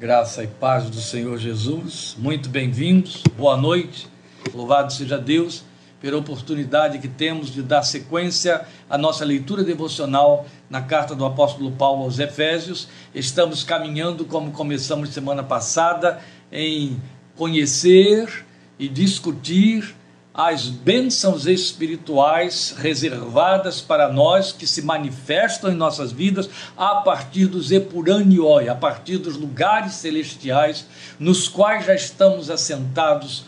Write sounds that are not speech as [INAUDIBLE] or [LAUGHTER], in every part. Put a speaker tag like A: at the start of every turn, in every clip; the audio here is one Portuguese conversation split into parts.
A: Graça e paz do Senhor Jesus, muito bem-vindos, boa noite, louvado seja Deus pela oportunidade que temos de dar sequência à nossa leitura devocional na carta do apóstolo Paulo aos Efésios. Estamos caminhando, como começamos semana passada, em conhecer e discutir as bênçãos espirituais reservadas para nós que se manifestam em nossas vidas a partir dos epuranioi, a partir dos lugares celestiais nos quais já estamos assentados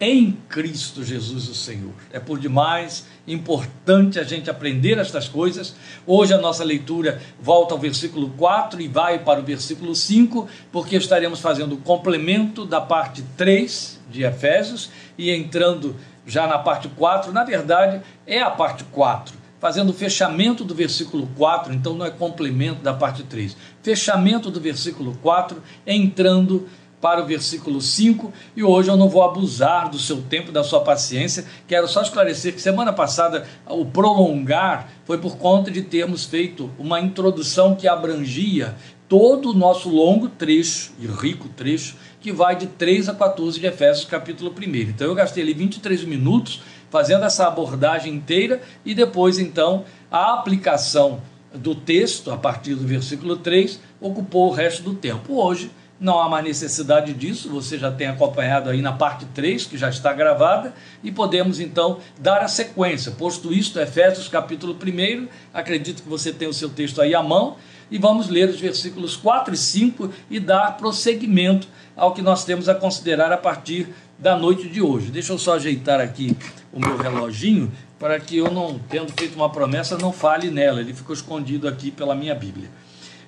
A: em Cristo Jesus o Senhor. É por demais importante a gente aprender estas coisas. Hoje a nossa leitura volta ao versículo 4 e vai para o versículo 5, porque estaremos fazendo o complemento da parte 3 de Efésios e entrando já na parte 4, na verdade, é a parte 4, fazendo o fechamento do versículo 4, então não é complemento da parte 3. Fechamento do versículo 4, entrando para o versículo 5, e hoje eu não vou abusar do seu tempo, da sua paciência. Quero só esclarecer que semana passada o prolongar foi por conta de termos feito uma introdução que abrangia todo o nosso longo trecho e rico trecho que vai de 3 a 14 de Efésios, capítulo 1. Então eu gastei ali 23 minutos fazendo essa abordagem inteira e depois, então, a aplicação do texto, a partir do versículo 3, ocupou o resto do tempo. Hoje não há mais necessidade disso, você já tem acompanhado aí na parte 3, que já está gravada, e podemos então dar a sequência. Posto isto, Efésios capítulo 1, acredito que você tem o seu texto aí à mão, e vamos ler os versículos 4 e 5 e dar prosseguimento ao que nós temos a considerar a partir da noite de hoje. Deixa eu só ajeitar aqui o meu reloginho para que eu não, tendo feito uma promessa, não fale nela. Ele ficou escondido aqui pela minha Bíblia.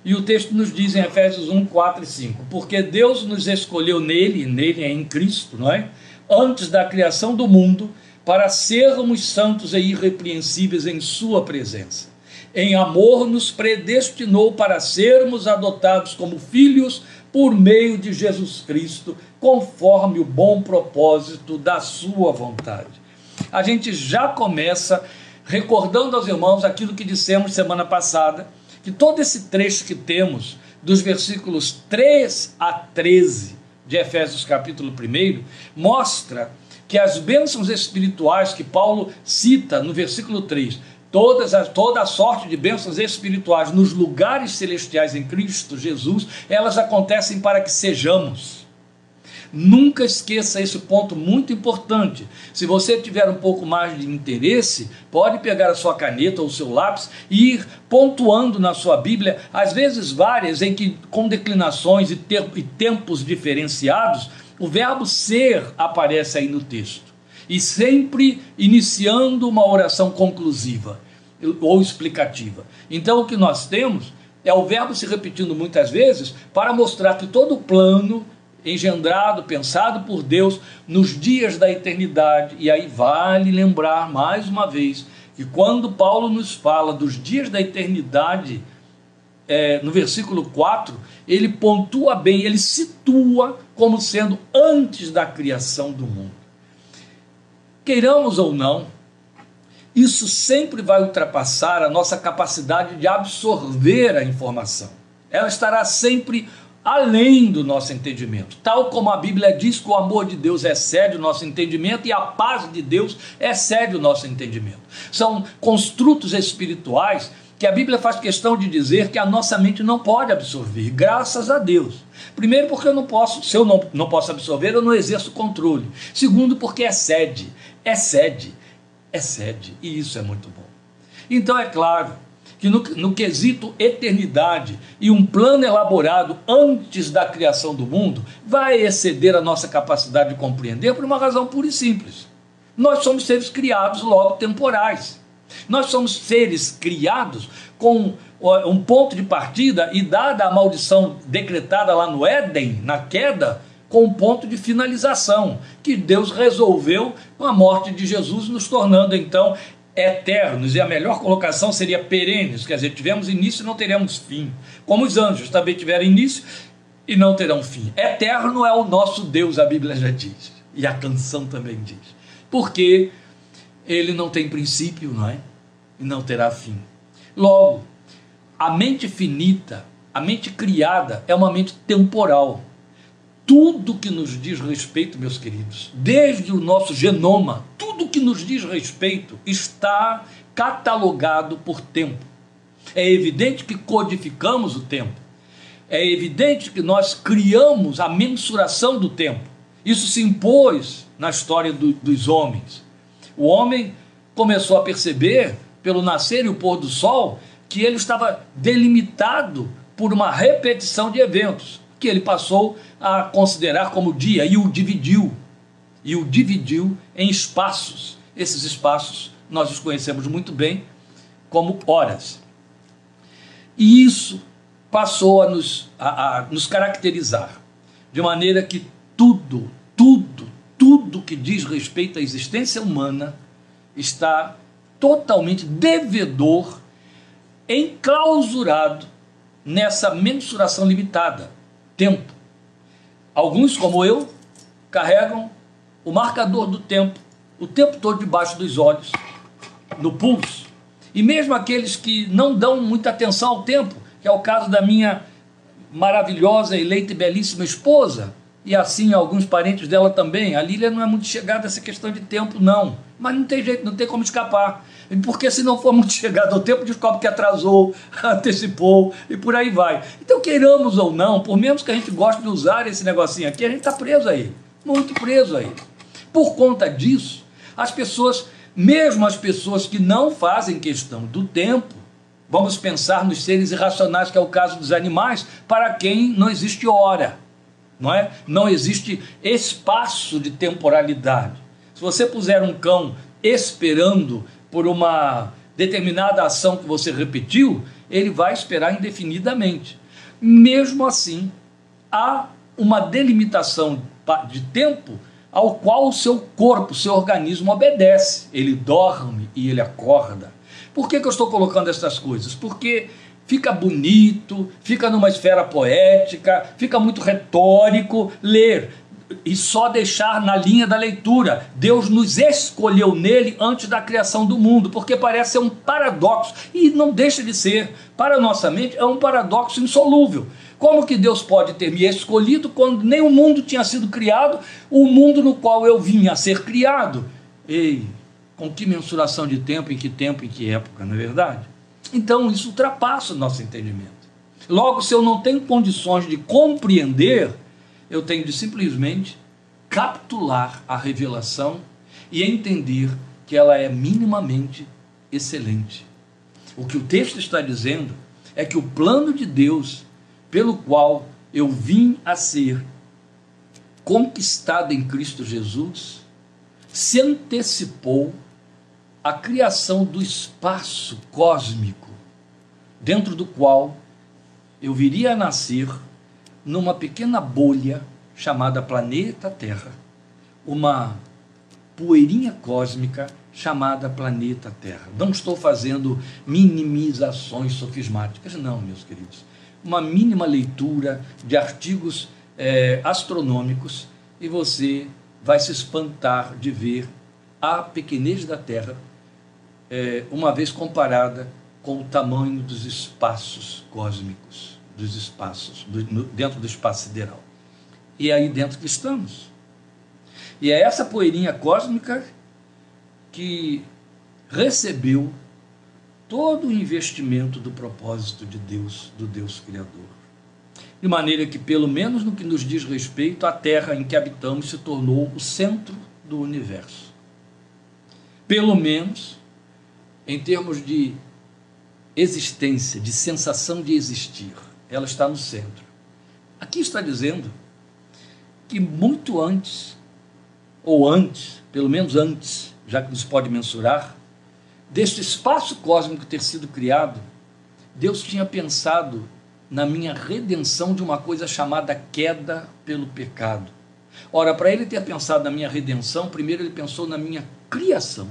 A: E o texto nos diz em Efésios 1, 4 e 5: Porque Deus nos escolheu nele, nele é em Cristo, não é? Antes da criação do mundo, para sermos santos e irrepreensíveis em Sua presença em amor, nos predestinou para sermos adotados como filhos por meio de Jesus Cristo, conforme o bom propósito da Sua vontade. A gente já começa recordando aos irmãos aquilo que dissemos semana passada, que todo esse trecho que temos, dos versículos 3 a 13 de Efésios capítulo 1, mostra que as bênçãos espirituais que Paulo cita no versículo 3 todas as, toda a sorte de bênçãos espirituais nos lugares celestiais em Cristo Jesus, elas acontecem para que sejamos. Nunca esqueça esse ponto muito importante. Se você tiver um pouco mais de interesse, pode pegar a sua caneta ou o seu lápis e ir pontuando na sua Bíblia, às vezes várias, em que com declinações e, e tempos diferenciados, o verbo ser aparece aí no texto. E sempre iniciando uma oração conclusiva ou explicativa. Então o que nós temos é o verbo se repetindo muitas vezes para mostrar que todo o plano engendrado, pensado por Deus nos dias da eternidade, e aí vale lembrar mais uma vez que quando Paulo nos fala dos dias da eternidade, é, no versículo 4, ele pontua bem, ele situa como sendo antes da criação do mundo. Queiramos ou não, isso sempre vai ultrapassar a nossa capacidade de absorver a informação. Ela estará sempre além do nosso entendimento. Tal como a Bíblia diz que o amor de Deus excede o nosso entendimento e a paz de Deus excede o nosso entendimento. São construtos espirituais que a Bíblia faz questão de dizer que a nossa mente não pode absorver, graças a Deus. Primeiro, porque eu não posso, se eu não, não posso absorver, eu não exerço controle. Segundo, porque excede, excede excede, e isso é muito bom. Então é claro que no, no quesito eternidade e um plano elaborado antes da criação do mundo vai exceder a nossa capacidade de compreender por uma razão pura e simples. Nós somos seres criados logo temporais. Nós somos seres criados com um ponto de partida e dada a maldição decretada lá no Éden, na queda, com um ponto de finalização, que Deus resolveu com a morte de Jesus, nos tornando então eternos, e a melhor colocação seria perenes, quer dizer, tivemos início e não teremos fim, como os anjos também tiveram início e não terão fim. Eterno é o nosso Deus, a Bíblia já diz, e a canção também diz, porque ele não tem princípio, não é? E não terá fim. Logo, a mente finita a mente criada é uma mente temporal. Tudo que nos diz respeito, meus queridos, desde o nosso genoma, tudo que nos diz respeito está catalogado por tempo. É evidente que codificamos o tempo. É evidente que nós criamos a mensuração do tempo. Isso se impôs na história do, dos homens. O homem começou a perceber, pelo nascer e o pôr do sol, que ele estava delimitado por uma repetição de eventos que ele passou a considerar como dia e o dividiu. E o dividiu em espaços. Esses espaços nós os conhecemos muito bem como horas. E isso passou a nos, a, a nos caracterizar, de maneira que tudo, tudo, tudo que diz respeito à existência humana está totalmente devedor, enclausurado nessa mensuração limitada, tempo. Alguns, como eu, carregam o marcador do tempo o tempo todo debaixo dos olhos, no pulso. E mesmo aqueles que não dão muita atenção ao tempo, que é o caso da minha maravilhosa, eleita e belíssima esposa, e assim alguns parentes dela também. A Lília não é muito chegada a essa questão de tempo, não. Mas não tem jeito, não tem como escapar. Porque se não for muito chegado ao tempo, descobre que atrasou, [LAUGHS] antecipou e por aí vai. Então, queiramos ou não, por menos que a gente goste de usar esse negocinho aqui, a gente está preso a ele. Muito preso a ele. Por conta disso, as pessoas, mesmo as pessoas que não fazem questão do tempo, vamos pensar nos seres irracionais, que é o caso dos animais, para quem não existe hora não é? Não existe espaço de temporalidade. Se você puser um cão esperando por uma determinada ação que você repetiu, ele vai esperar indefinidamente. Mesmo assim, há uma delimitação de tempo ao qual o seu corpo, o seu organismo obedece. Ele dorme e ele acorda. Por que, que eu estou colocando essas coisas? Porque fica bonito, fica numa esfera poética, fica muito retórico ler e só deixar na linha da leitura. Deus nos escolheu nele antes da criação do mundo, porque parece ser um paradoxo e não deixa de ser. Para a nossa mente é um paradoxo insolúvel. Como que Deus pode ter me escolhido quando nem o mundo tinha sido criado, o mundo no qual eu vinha a ser criado? Ei, com que mensuração de tempo, em que tempo, em que época, não é verdade? Então isso ultrapassa o nosso entendimento. Logo, se eu não tenho condições de compreender, eu tenho de simplesmente capturar a revelação e entender que ela é minimamente excelente. O que o texto está dizendo é que o plano de Deus, pelo qual eu vim a ser conquistado em Cristo Jesus, se antecipou à criação do espaço cósmico dentro do qual eu viria a nascer numa pequena bolha chamada planeta Terra, uma poeirinha cósmica chamada planeta Terra. Não estou fazendo minimizações sofismáticas, não, meus queridos. Uma mínima leitura de artigos é, astronômicos e você vai se espantar de ver a pequenez da Terra, é, uma vez comparada com o tamanho dos espaços cósmicos, dos espaços, do, no, dentro do espaço sideral. E é aí dentro que estamos. E é essa poeirinha cósmica que recebeu todo o investimento do propósito de Deus, do Deus Criador. De maneira que, pelo menos no que nos diz respeito, a Terra em que habitamos se tornou o centro do universo. Pelo menos em termos de existência, de sensação de existir. Ela está no centro. Aqui está dizendo que muito antes, ou antes, pelo menos antes, já que nos pode mensurar, deste espaço cósmico ter sido criado, Deus tinha pensado na minha redenção de uma coisa chamada queda pelo pecado. Ora, para ele ter pensado na minha redenção, primeiro ele pensou na minha criação.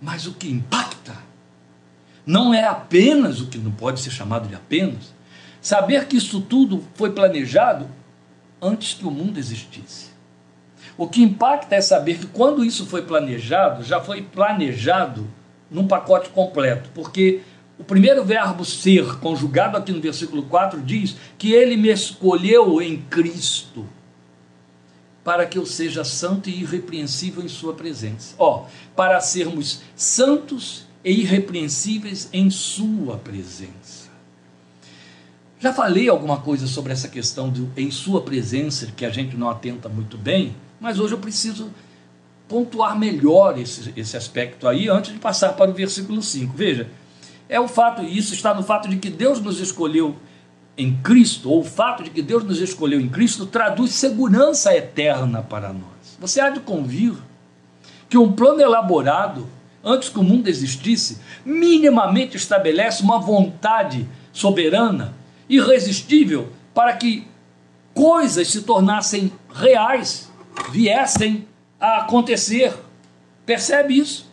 A: Mas o que impacta não é apenas o que não pode ser chamado de apenas, saber que isso tudo foi planejado antes que o mundo existisse. O que impacta é saber que quando isso foi planejado, já foi planejado num pacote completo, porque o primeiro verbo ser, conjugado aqui no versículo 4, diz que ele me escolheu em Cristo para que eu seja santo e irrepreensível em Sua presença. Ó, para sermos santos e irrepreensíveis em Sua presença. Já falei alguma coisa sobre essa questão do em Sua presença, que a gente não atenta muito bem, mas hoje eu preciso pontuar melhor esse, esse aspecto aí antes de passar para o versículo 5. Veja, é o fato, isso está no fato de que Deus nos escolheu em Cristo, ou o fato de que Deus nos escolheu em Cristo, traduz segurança eterna para nós. Você há de convir que um plano elaborado, antes que o mundo existisse, minimamente estabelece uma vontade soberana, irresistível, para que coisas se tornassem reais, viessem a acontecer. Percebe isso?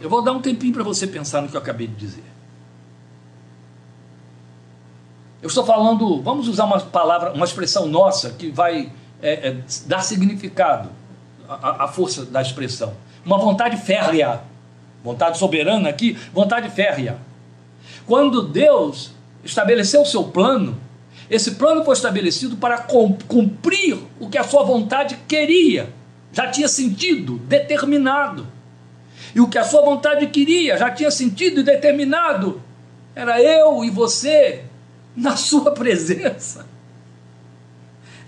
A: Eu vou dar um tempinho para você pensar no que eu acabei de dizer. Eu estou falando, vamos usar uma palavra, uma expressão nossa que vai é, é, dar significado à, à força da expressão. Uma vontade férrea, vontade soberana aqui, vontade férrea. Quando Deus estabeleceu o seu plano, esse plano foi estabelecido para cumprir o que a sua vontade queria, já tinha sentido, determinado. E o que a sua vontade queria, já tinha sentido e determinado, era eu e você na sua presença.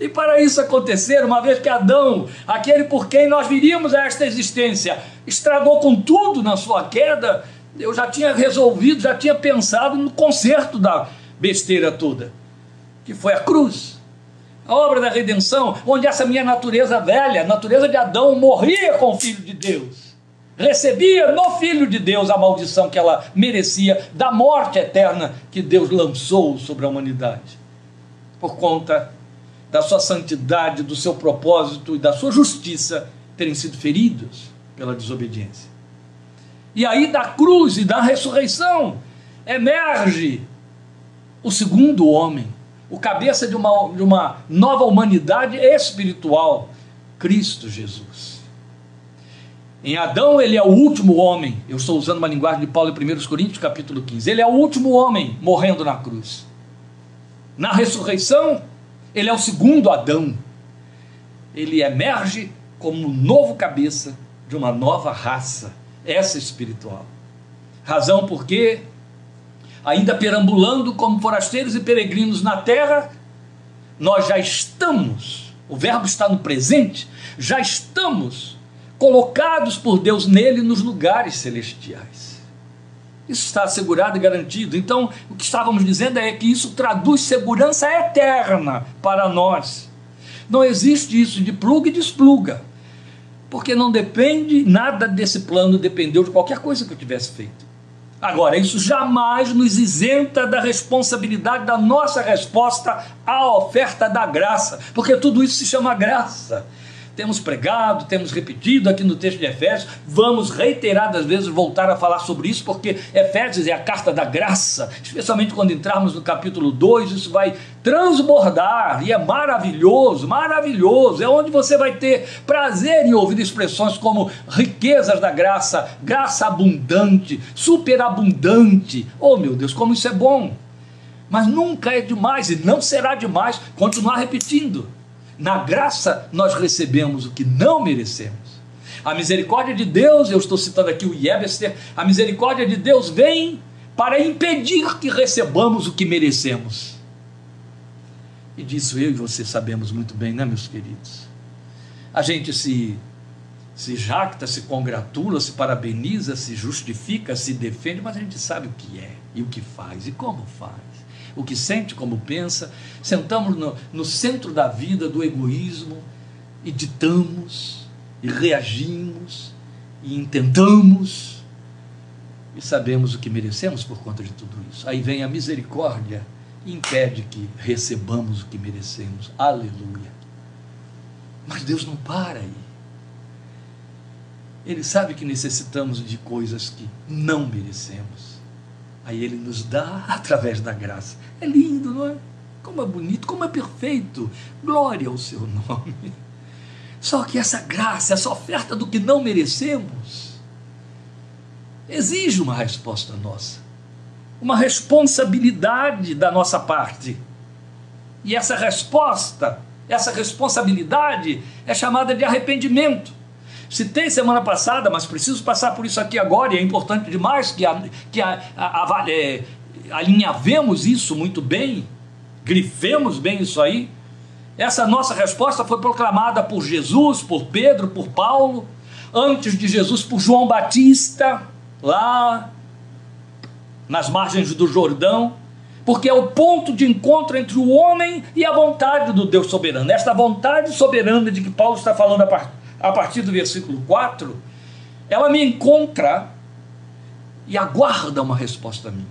A: E para isso acontecer, uma vez que Adão, aquele por quem nós viríamos a esta existência, estragou com tudo na sua queda, eu já tinha resolvido, já tinha pensado no conserto da besteira toda, que foi a cruz. A obra da redenção, onde essa minha natureza velha, natureza de Adão, morria com o Filho de Deus recebia no Filho de Deus a maldição que ela merecia da morte eterna que Deus lançou sobre a humanidade, por conta da sua santidade, do seu propósito e da sua justiça terem sido feridos pela desobediência. E aí da cruz e da ressurreição emerge o segundo homem, o cabeça de uma, de uma nova humanidade espiritual, Cristo Jesus. Em Adão, ele é o último homem. Eu estou usando uma linguagem de Paulo em 1 Coríntios, capítulo 15. Ele é o último homem morrendo na cruz. Na ressurreição, ele é o segundo Adão. Ele emerge como um novo cabeça de uma nova raça, essa espiritual. Razão porque, ainda perambulando como forasteiros e peregrinos na terra, nós já estamos, o verbo está no presente, já estamos colocados por Deus nele nos lugares celestiais. Isso está assegurado e garantido. Então, o que estávamos dizendo é que isso traduz segurança eterna para nós. Não existe isso de pluga e despluga, porque não depende, nada desse plano dependeu de qualquer coisa que eu tivesse feito. Agora, isso jamais nos isenta da responsabilidade da nossa resposta à oferta da graça, porque tudo isso se chama graça temos pregado, temos repetido aqui no texto de Efésios, vamos reiteradas vezes voltar a falar sobre isso, porque Efésios é a carta da graça, especialmente quando entrarmos no capítulo 2, isso vai transbordar e é maravilhoso, maravilhoso. É onde você vai ter prazer em ouvir expressões como riquezas da graça, graça abundante, superabundante. Oh meu Deus, como isso é bom! Mas nunca é demais e não será demais continuar repetindo. Na graça nós recebemos o que não merecemos. A misericórdia de Deus, eu estou citando aqui o Yebester, a misericórdia de Deus vem para impedir que recebamos o que merecemos. E disso eu e você sabemos muito bem, né, meus queridos? A gente se, se jacta, se congratula, se parabeniza, se justifica, se defende, mas a gente sabe o que é e o que faz e como faz o que sente, como pensa, sentamos no, no centro da vida do egoísmo e ditamos, e reagimos, e intentamos, e sabemos o que merecemos por conta de tudo isso. Aí vem a misericórdia e impede que recebamos o que merecemos. Aleluia. Mas Deus não para aí. Ele sabe que necessitamos de coisas que não merecemos. Aí ele nos dá [LAUGHS] através da graça. É lindo, não é? Como é bonito, como é perfeito. Glória ao seu nome. Só que essa graça, essa oferta do que não merecemos, exige uma resposta nossa, uma responsabilidade da nossa parte. E essa resposta, essa responsabilidade é chamada de arrependimento. Citei semana passada, mas preciso passar por isso aqui agora, e é importante demais que, a, que a, a, é, alinhavemos isso muito bem, grifemos bem isso aí. Essa nossa resposta foi proclamada por Jesus, por Pedro, por Paulo, antes de Jesus por João Batista, lá nas margens do Jordão, porque é o ponto de encontro entre o homem e a vontade do Deus soberano. Esta vontade soberana de que Paulo está falando a partir do versículo 4, ela me encontra e aguarda uma resposta minha.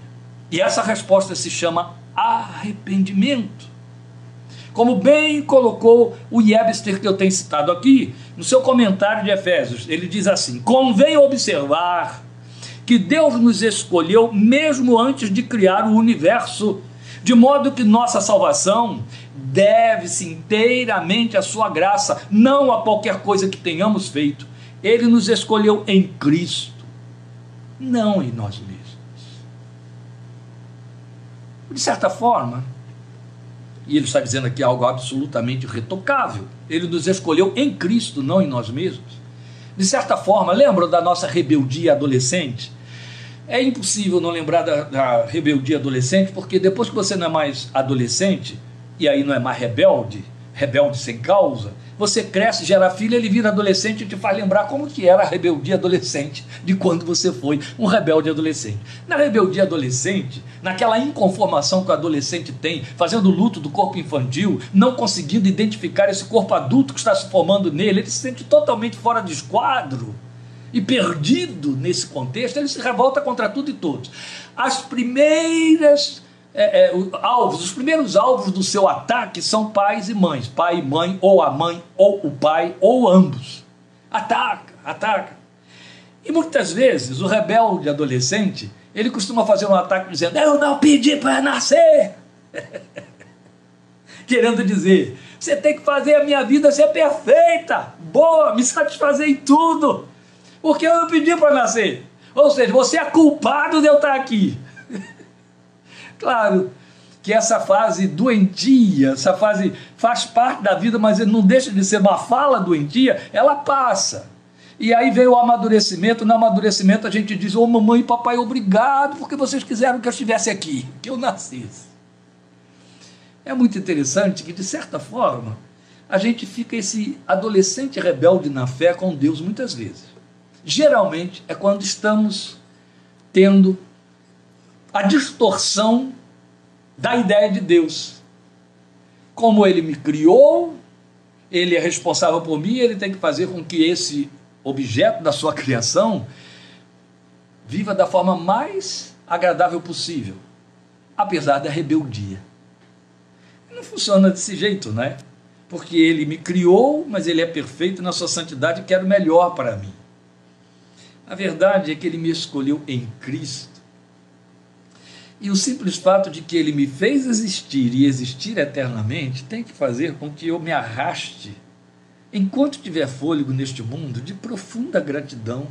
A: E essa resposta se chama arrependimento. Como bem colocou o Webster, que eu tenho citado aqui, no seu comentário de Efésios, ele diz assim: convém observar que Deus nos escolheu mesmo antes de criar o universo, de modo que nossa salvação deve-se inteiramente à sua graça, não a qualquer coisa que tenhamos feito. Ele nos escolheu em Cristo, não em nós mesmos. De certa forma, e ele está dizendo aqui algo absolutamente retocável, ele nos escolheu em Cristo, não em nós mesmos. De certa forma, lembram da nossa rebeldia adolescente? É impossível não lembrar da, da, rebeldia adolescente, porque depois que você não é mais adolescente, e aí não é mais rebelde, rebelde sem causa, você cresce, gera filho, ele vira adolescente e te faz lembrar como que era a rebeldia adolescente de quando você foi um rebelde adolescente. Na rebeldia adolescente, naquela inconformação que o adolescente tem, fazendo luto do corpo infantil, não conseguindo identificar esse corpo adulto que está se formando nele, ele se sente totalmente fora de esquadro e perdido nesse contexto, ele se revolta contra tudo e todos. As primeiras é, é, alvos, os primeiros alvos do seu ataque são pais e mães, pai e mãe, ou a mãe, ou o pai, ou ambos. Ataca, ataca. E muitas vezes o rebelde adolescente, ele costuma fazer um ataque dizendo: Eu não pedi para nascer. [LAUGHS] Querendo dizer, você tem que fazer a minha vida ser perfeita, boa, me satisfazer em tudo porque eu não pedi para nascer. Ou seja, você é culpado de eu estar aqui. Claro que essa fase doentia, essa fase faz parte da vida, mas não deixa de ser uma fala doentia, ela passa. E aí vem o amadurecimento. No amadurecimento a gente diz: Ô oh, mamãe e papai, obrigado, porque vocês quiseram que eu estivesse aqui, que eu nascesse. É muito interessante que, de certa forma, a gente fica esse adolescente rebelde na fé com Deus muitas vezes geralmente é quando estamos tendo a distorção da ideia de Deus. Como ele me criou, ele é responsável por mim, ele tem que fazer com que esse objeto da sua criação viva da forma mais agradável possível, apesar da rebeldia. Não funciona desse jeito, né? Porque ele me criou, mas ele é perfeito na sua santidade e quer o melhor para mim. A verdade é que ele me escolheu em Cristo. E o simples fato de que ele me fez existir e existir eternamente tem que fazer com que eu me arraste, enquanto tiver fôlego neste mundo, de profunda gratidão.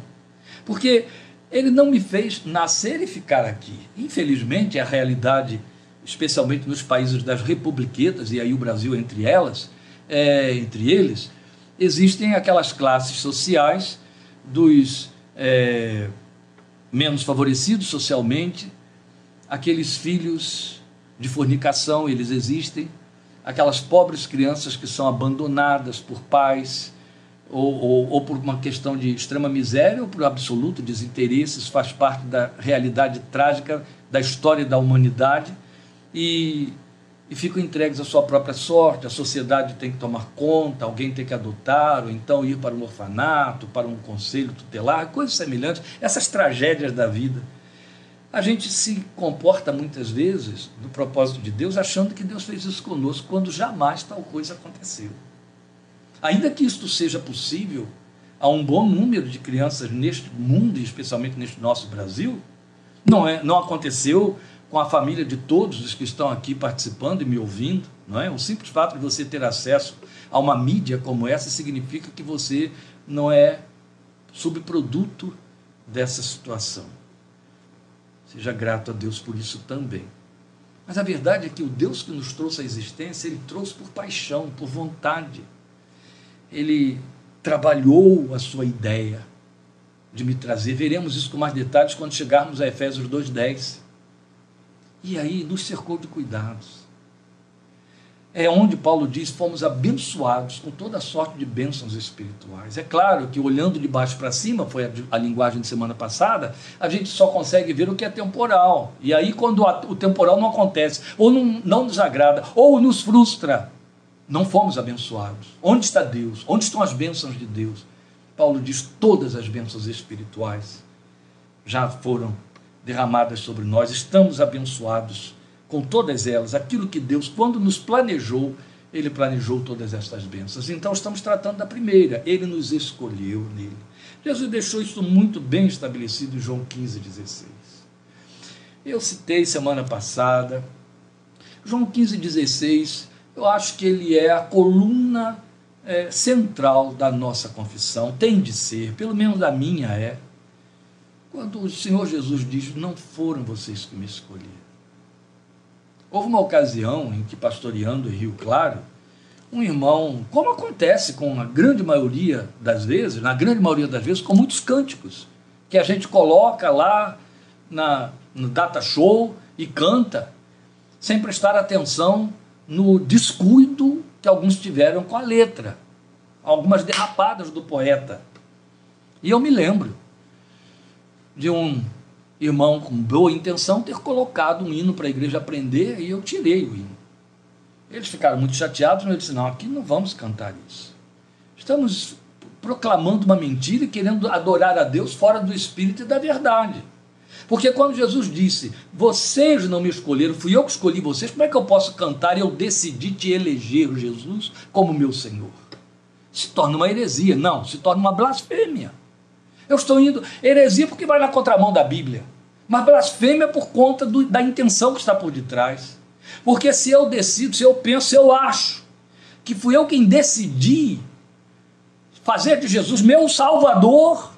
A: Porque ele não me fez nascer e ficar aqui. Infelizmente, a realidade, especialmente nos países das republiquetas, e aí o Brasil entre elas, é, entre eles, existem aquelas classes sociais dos é, menos favorecidos socialmente, aqueles filhos de fornicação, eles existem, aquelas pobres crianças que são abandonadas por pais, ou, ou, ou, por uma questão de extrema miséria, ou por absoluto desinteresse, isso faz parte da realidade trágica da história da humanidade, e e ficam entregues à sua própria sorte, a sociedade tem que tomar conta, alguém tem que adotar, ou então ir para um orfanato, para um conselho tutelar, coisas semelhantes, essas tragédias da vida. A gente se comporta muitas vezes, no propósito de Deus, achando que Deus fez isso conosco, quando jamais tal coisa aconteceu. Ainda que isto seja possível a um bom número de crianças neste mundo, e especialmente neste nosso Brasil, não, é, não aconteceu com a família de todos os que estão aqui participando e me ouvindo, não é? O simples fato de você ter acesso a uma mídia como essa significa que você não é subproduto dessa situação. Seja grato a Deus por isso também. Mas a verdade é que o Deus que nos trouxe à existência, ele trouxe por paixão, por vontade. Ele trabalhou a sua ideia de me trazer. Veremos isso com mais detalhes quando chegarmos a Efésios 2:10. E aí nos cercou de cuidados. É onde Paulo diz: fomos abençoados com toda sorte de bênçãos espirituais. É claro que olhando de baixo para cima, foi a, linguagem de semana passada, a gente só consegue ver o que é temporal. E aí, quando o temporal não acontece, ou não, não nos agrada, ou nos frustra, não fomos abençoados. Onde está Deus? Onde estão as bênçãos de Deus? Paulo diz: todas as bênçãos espirituais já foram derramadas sobre nós, estamos abençoados com todas elas. Aquilo que Deus, quando nos planejou, Ele planejou todas estas bênçãos. Então, estamos tratando da primeira, Ele nos escolheu nele. Jesus deixou isso muito bem estabelecido em João 15, 16. Eu citei semana passada, João 15, 16 eu acho que ele é a coluna é, central da nossa confissão, tem de ser, pelo menos a minha é. Quando o Senhor Jesus diz: Não foram vocês que me escolheram. Houve uma ocasião em que, pastoreando em Rio Claro, um irmão, como acontece com a grande maioria das vezes, na grande maioria das vezes, com muitos cânticos, que a gente coloca lá na, no data show e canta, sem prestar atenção no descuido que alguns tiveram com a letra, algumas derrapadas do poeta. E eu me lembro de um irmão com boa intenção ter colocado um hino para a igreja aprender e eu tirei o hino. Eles ficaram muito chateados, mas eu disse: não, aqui não vamos cantar isso. Estamos proclamando uma mentira e querendo adorar a Deus fora do espírito e da verdade. Porque quando Jesus disse, vocês não me escolheram, fui eu que escolhi vocês, como é que eu posso cantar eu decidi te eleger, Jesus, como meu Senhor? Se torna uma heresia. Não, se torna uma blasfêmia. Eu estou indo. Heresia porque vai na contramão da Bíblia. Mas blasfêmia por conta do, da intenção que está por detrás. Porque se eu decido, se eu penso, se eu acho que fui eu quem decidi fazer de Jesus meu Salvador,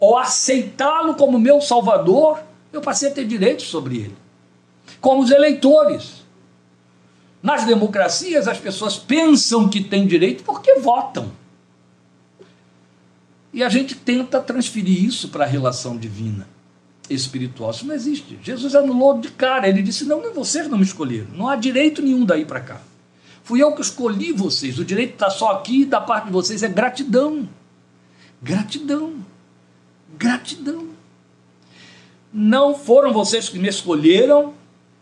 A: ou aceitá-lo como meu salvador, eu passei a ter direitos sobre ele. Como os eleitores. Nas democracias, as pessoas pensam que têm direito porque votam. E a gente tenta transferir isso para a relação divina, espiritual. Isso não existe. Jesus anulou de cara. Ele disse: Não, vocês não me escolheram. Não há direito nenhum daí para cá. Fui eu que escolhi vocês. O direito está só aqui da parte de vocês é gratidão. Gratidão gratidão. Não foram vocês que me escolheram,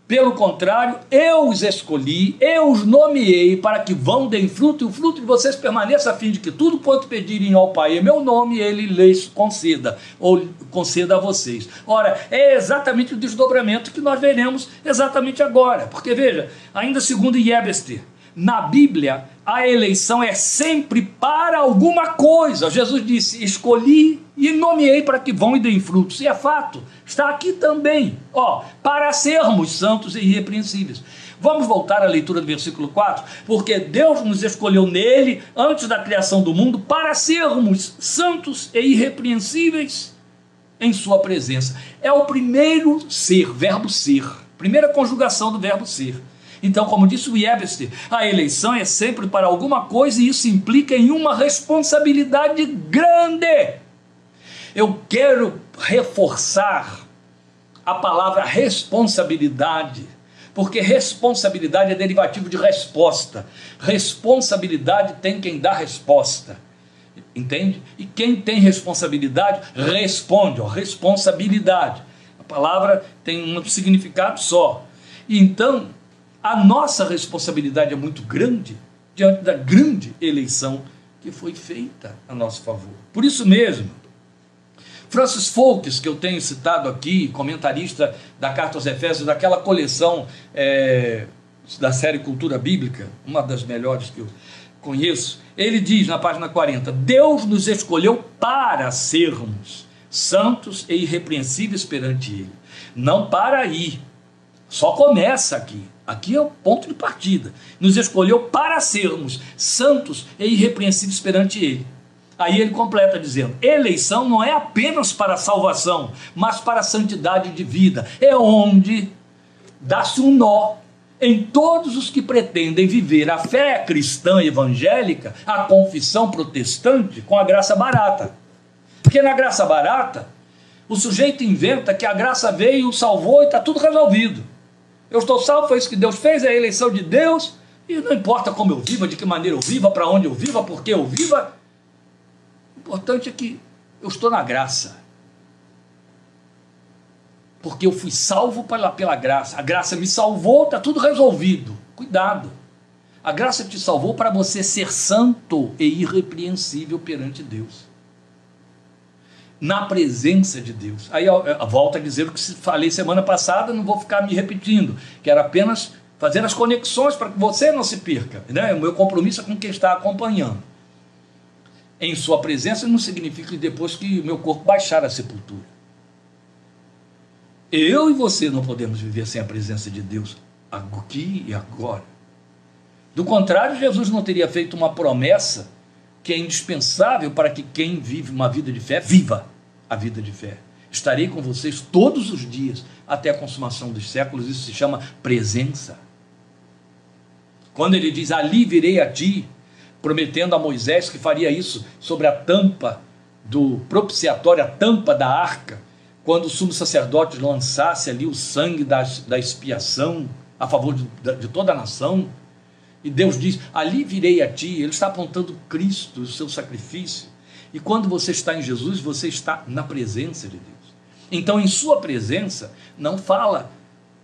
A: pelo contrário, eu os escolhi, eu os nomeei para que vão, deem fruto, e o fruto de vocês permaneça, a fim de que tudo quanto pedirem ao Pai em meu nome, ele lhes conceda, ou conceda a vocês. Ora, é exatamente o desdobramento que nós veremos exatamente agora. Porque veja, ainda segundo Yebester, na Bíblia, a eleição é sempre para alguma coisa. Jesus disse: Escolhi e nomeei para que vão e deem frutos. E é fato, está aqui também, ó, para sermos santos e irrepreensíveis. Vamos voltar à leitura do versículo 4, porque Deus nos escolheu nele, antes da criação do mundo, para sermos santos e irrepreensíveis em Sua presença. É o primeiro ser, verbo ser, primeira conjugação do verbo ser. Então, como disse o Webster, a eleição é sempre para alguma coisa e isso implica em uma responsabilidade grande. Eu quero reforçar a palavra responsabilidade, porque responsabilidade é derivativo de resposta. Responsabilidade tem quem dá resposta. Entende? E quem tem responsabilidade responde, ó, responsabilidade. A palavra tem um significado só. Então, a nossa responsabilidade é muito grande diante da grande eleição que foi feita a nosso favor. Por isso mesmo, Francis Folks, que eu tenho citado aqui, comentarista da Carta aos Efésios, daquela coleção é, da série Cultura Bíblica, uma das melhores que eu conheço, ele diz na página 40: Deus nos escolheu para sermos santos e irrepreensíveis perante Ele, não para ir. Só começa aqui. Aqui é o ponto de partida. Nos escolheu para sermos santos e irrepreensíveis perante Ele. Aí ele completa dizendo: eleição não é apenas para salvação, mas para santidade de vida. É onde dá-se um nó em todos os que pretendem viver a fé cristã evangélica, a confissão protestante, com a graça barata. Porque na graça barata, o sujeito inventa que a graça veio, salvou e está tudo resolvido. Eu estou salvo, foi isso que Deus fez, é a eleição de Deus, e não importa como eu viva, de que maneira eu viva, para onde eu viva, por que eu viva, importante é que eu estou na graça. Porque eu fui salvo pela, pela graça. A graça me salvou, está tudo resolvido. Cuidado. A graça te salvou para você ser santo e irrepreensível perante Deus. Na presença de Deus. Aí volto a dizer o que falei semana passada, não vou ficar me repetindo, que era apenas fazer as conexões para que você não se perca. Né? O meu compromisso é com quem está acompanhando em sua presença não significa que depois que o meu corpo baixar a sepultura. Eu e você não podemos viver sem a presença de Deus aqui e agora. Do contrário, Jesus não teria feito uma promessa que é indispensável para que quem vive uma vida de fé viva a vida de fé. Estarei com vocês todos os dias até a consumação dos séculos. Isso se chama presença. Quando ele diz: Ali virei a ti, prometendo a Moisés que faria isso sobre a tampa do propiciatório, a tampa da arca, quando o sumo sacerdote lançasse ali o sangue da, da expiação a favor de, de toda a nação. E Deus diz: Ali virei a ti. Ele está apontando Cristo, o seu sacrifício. E quando você está em Jesus, você está na presença de Deus. Então, em Sua presença, não fala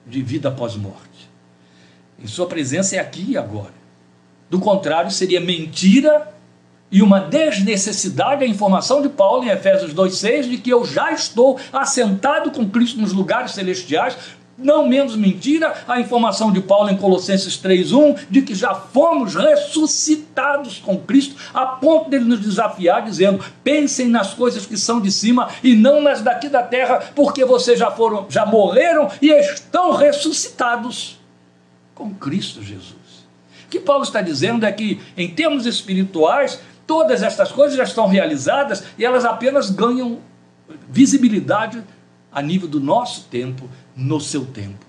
A: de vida após morte. Em Sua presença é aqui e agora. Do contrário, seria mentira e uma desnecessidade a informação de Paulo em Efésios 2,6 de que eu já estou assentado com Cristo nos lugares celestiais. Não menos mentira a informação de Paulo em Colossenses 3,1 de que já fomos ressuscitados com Cristo, a ponto dele nos desafiar, dizendo: pensem nas coisas que são de cima e não nas daqui da terra, porque vocês já foram, já morreram e estão ressuscitados com Cristo Jesus. O que Paulo está dizendo é que, em termos espirituais, todas estas coisas já estão realizadas e elas apenas ganham visibilidade a nível do nosso tempo, no seu tempo.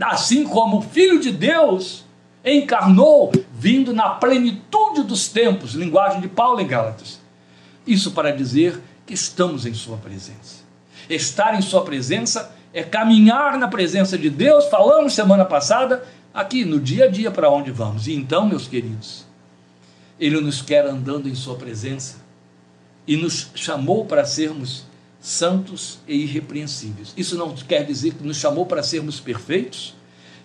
A: Assim como o Filho de Deus encarnou, vindo na plenitude dos tempos, linguagem de Paulo em Gálatas. Isso para dizer que estamos em Sua presença. Estar em Sua presença é caminhar na presença de Deus, falamos semana passada, aqui no dia a dia para onde vamos. E então, meus queridos, Ele nos quer andando em Sua presença e nos chamou para sermos santos e irrepreensíveis. Isso não quer dizer que nos chamou para sermos perfeitos,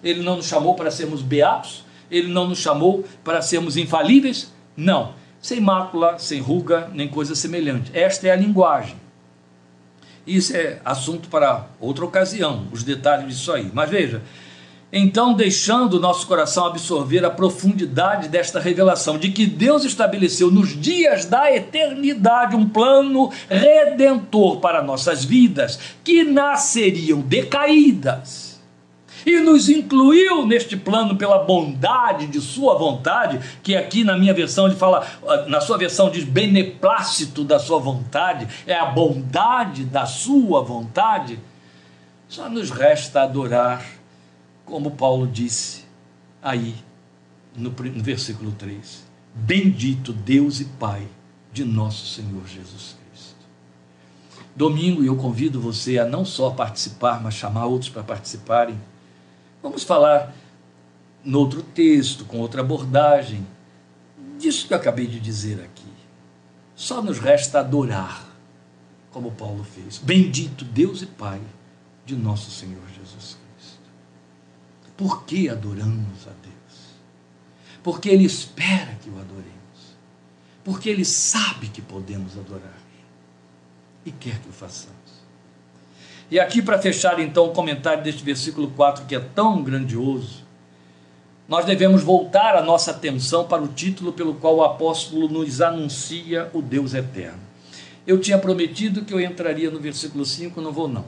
A: Ele não nos chamou para sermos beatos, Ele não nos chamou para sermos infalíveis, não. Sem mácula, sem ruga, nem coisa semelhante. Esta é a linguagem. Isso é assunto para outra ocasião, os detalhes disso aí. Mas veja, então deixando o nosso coração absorver a profundidade desta revelação de que Deus estabeleceu nos dias da eternidade um plano redentor para nossas vidas, que nasceriam decaídas. E nos incluiu neste plano pela bondade de sua vontade, que aqui na minha versão ele fala, na sua versão diz beneplácito da sua vontade, é a bondade da sua vontade. Só nos resta adorar como Paulo disse aí no, no versículo 3: Bendito Deus e Pai de nosso Senhor Jesus Cristo. Domingo eu convido você a não só participar, mas chamar outros para participarem. Vamos falar no outro texto, com outra abordagem, disso que eu acabei de dizer aqui. Só nos resta adorar, como Paulo fez. Bendito Deus e Pai de nosso Senhor Jesus. Por que adoramos a Deus? Porque Ele espera que o adoremos. Porque Ele sabe que podemos adorar. E quer que o façamos. E aqui, para fechar então o comentário deste versículo 4, que é tão grandioso, nós devemos voltar a nossa atenção para o título pelo qual o apóstolo nos anuncia o Deus eterno. Eu tinha prometido que eu entraria no versículo 5, não vou não.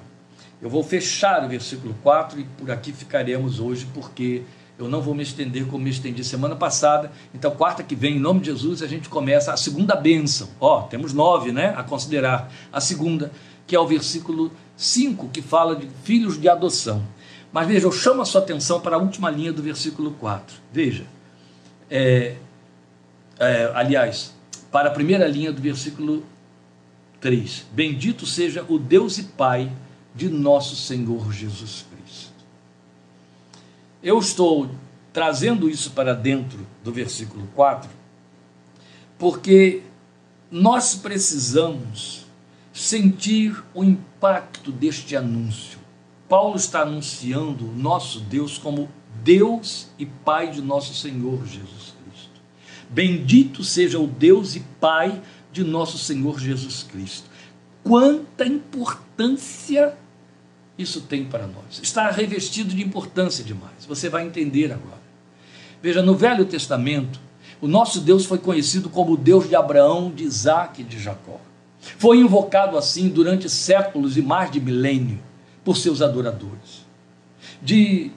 A: Eu vou fechar o versículo 4 e por aqui ficaremos hoje, porque Eu não vou me estender como me estendi semana passada. Então, quarta que vem, em nome de Jesus, a gente começa a segunda bênção. Ó, temos nove, né? A considerar. A segunda, que é o versículo 5, que fala de filhos de adoção. Mas veja, eu chamo a sua atenção para a última linha do versículo 4. Veja. É, é, aliás, para a primeira linha do versículo 3. Bendito seja o Deus e Pai de nosso Senhor Jesus Cristo. Eu estou trazendo isso para dentro do versículo 4, porque nós precisamos sentir o impacto deste anúncio. Paulo está anunciando o nosso Deus como Deus e Pai de nosso Senhor Jesus Cristo. Bendito seja o Deus e Pai de nosso Senhor Jesus Cristo. Quanta importância isso tem para nós. Está revestido de importância demais. Você vai entender agora. Veja, no Velho Testamento, o nosso Deus foi conhecido como o Deus de Abraão, de Isaac e de Jacó. Foi invocado assim durante séculos e mais de milênio por seus adoradores. De,